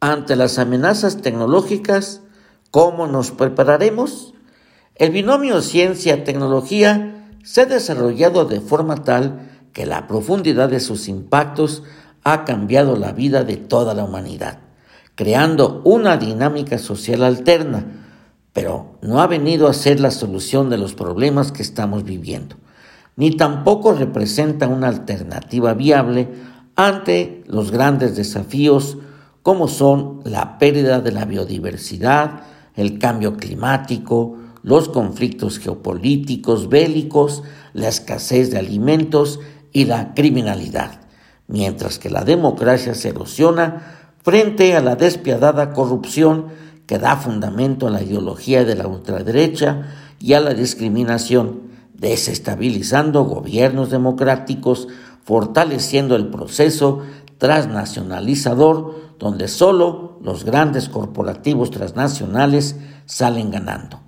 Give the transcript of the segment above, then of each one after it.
Ante las amenazas tecnológicas, ¿cómo nos prepararemos? El binomio ciencia-tecnología se ha desarrollado de forma tal que la profundidad de sus impactos ha cambiado la vida de toda la humanidad, creando una dinámica social alterna, pero no ha venido a ser la solución de los problemas que estamos viviendo, ni tampoco representa una alternativa viable ante los grandes desafíos como son la pérdida de la biodiversidad, el cambio climático, los conflictos geopolíticos, bélicos, la escasez de alimentos y la criminalidad. Mientras que la democracia se erosiona frente a la despiadada corrupción que da fundamento a la ideología de la ultraderecha y a la discriminación, desestabilizando gobiernos democráticos, fortaleciendo el proceso transnacionalizador donde solo los grandes corporativos transnacionales salen ganando.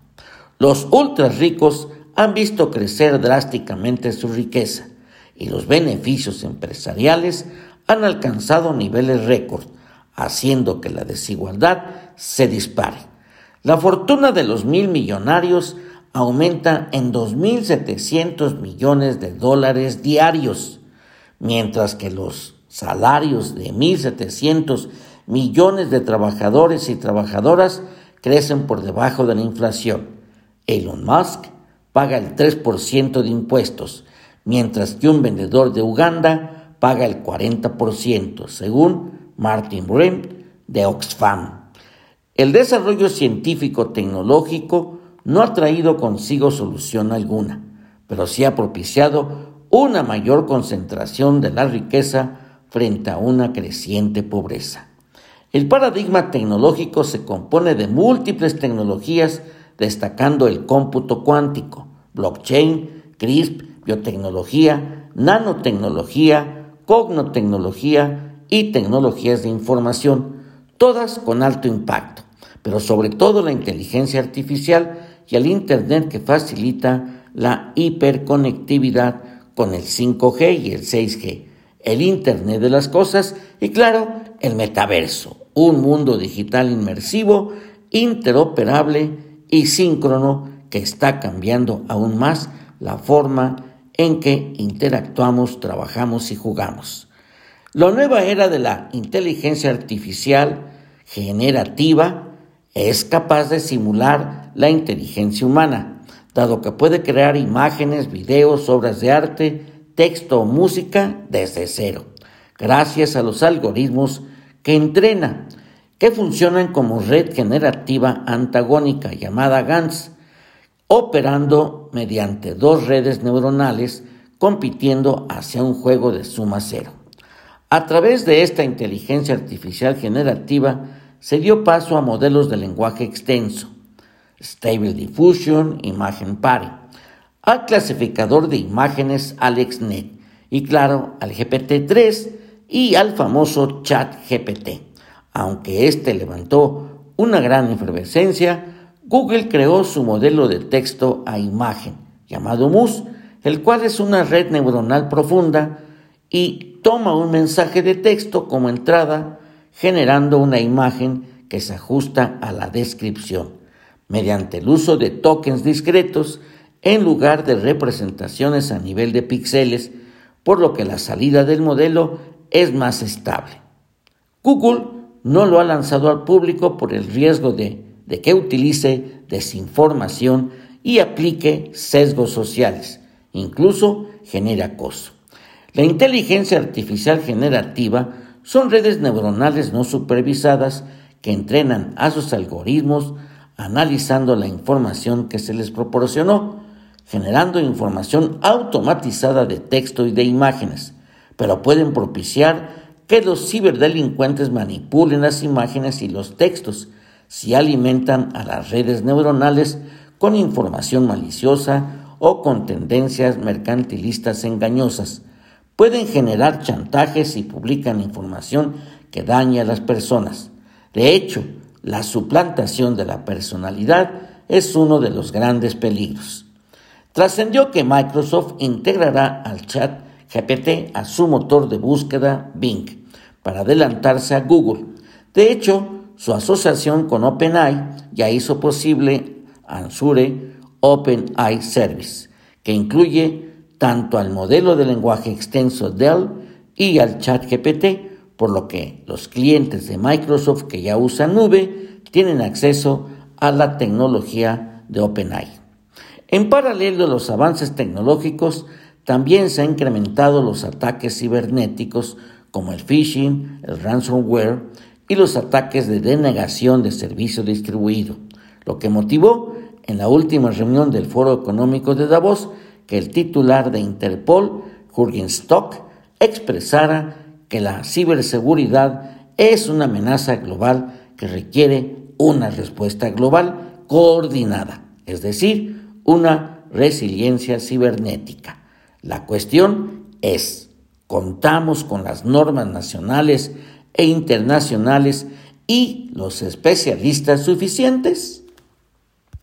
Los ultra ricos han visto crecer drásticamente su riqueza, y los beneficios empresariales han alcanzado niveles récord, haciendo que la desigualdad se dispare. La fortuna de los mil millonarios aumenta en 2.700 millones de dólares diarios, mientras que los salarios de 1.700 millones de trabajadores y trabajadoras crecen por debajo de la inflación. Elon Musk paga el 3% de impuestos, mientras que un vendedor de Uganda paga el 40%, según Martin Brehm de Oxfam. El desarrollo científico-tecnológico no ha traído consigo solución alguna, pero sí ha propiciado una mayor concentración de la riqueza frente a una creciente pobreza. El paradigma tecnológico se compone de múltiples tecnologías, destacando el cómputo cuántico, blockchain, CRISP, biotecnología, nanotecnología, cognotecnología y tecnologías de información, todas con alto impacto, pero sobre todo la inteligencia artificial y el Internet que facilita la hiperconectividad con el 5G y el 6G, el Internet de las Cosas y claro, el metaverso, un mundo digital inmersivo, interoperable y síncrono que está cambiando aún más la forma en que interactuamos, trabajamos y jugamos. La nueva era de la inteligencia artificial generativa es capaz de simular la inteligencia humana, dado que puede crear imágenes, videos, obras de arte, texto o música desde cero, gracias a los algoritmos que entrena, que funcionan como red generativa antagónica llamada GANS, operando mediante dos redes neuronales compitiendo hacia un juego de suma cero. A través de esta inteligencia artificial generativa se dio paso a modelos de lenguaje extenso, Stable Diffusion, Imagen Party, al clasificador de imágenes AlexNet y claro, al GPT-3 y al famoso Chat GPT. Aunque este levantó una gran efervescencia, Google creó su modelo de texto a imagen, llamado MUS, el cual es una red neuronal profunda y toma un mensaje de texto como entrada, generando una imagen que se ajusta a la descripción, mediante el uso de tokens discretos en lugar de representaciones a nivel de píxeles, por lo que la salida del modelo es más estable. Google no lo ha lanzado al público por el riesgo de que utilice desinformación y aplique sesgos sociales, incluso genere acoso. La inteligencia artificial generativa son redes neuronales no supervisadas que entrenan a sus algoritmos analizando la información que se les proporcionó, generando información automatizada de texto y de imágenes, pero pueden propiciar que los ciberdelincuentes manipulen las imágenes y los textos si alimentan a las redes neuronales con información maliciosa o con tendencias mercantilistas engañosas. Pueden generar chantajes y publican información que daña a las personas. De hecho, la suplantación de la personalidad es uno de los grandes peligros. Trascendió que Microsoft integrará al chat GPT a su motor de búsqueda Bing para adelantarse a Google De hecho, su asociación con OpenAI ya hizo posible Ansure OpenAI Service, que incluye tanto al modelo de lenguaje extenso Dell y al chat GPT, por lo que los clientes de Microsoft que ya usan nube tienen acceso a la tecnología de OpenAI. En paralelo a los avances tecnológicos, también se han incrementado los ataques cibernéticos como el phishing, el ransomware y los ataques de denegación de servicio distribuido, lo que motivó en la última reunión del Foro Económico de Davos que el titular de Interpol, Jürgen Stock, expresara que la ciberseguridad es una amenaza global que requiere una respuesta global coordinada, es decir, una resiliencia cibernética. La cuestión es, ¿contamos con las normas nacionales e internacionales y los especialistas suficientes?